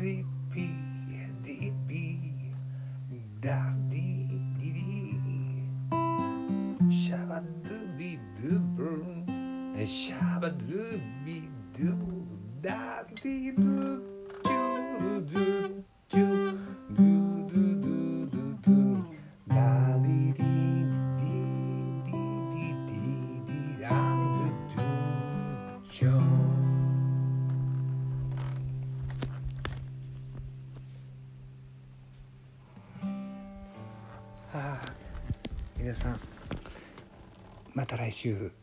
the P, the P, da di di di. Shabba dooby doober, shabba dooby doob, da di doob, doo doo doo. Joe. 皆さんまた来週。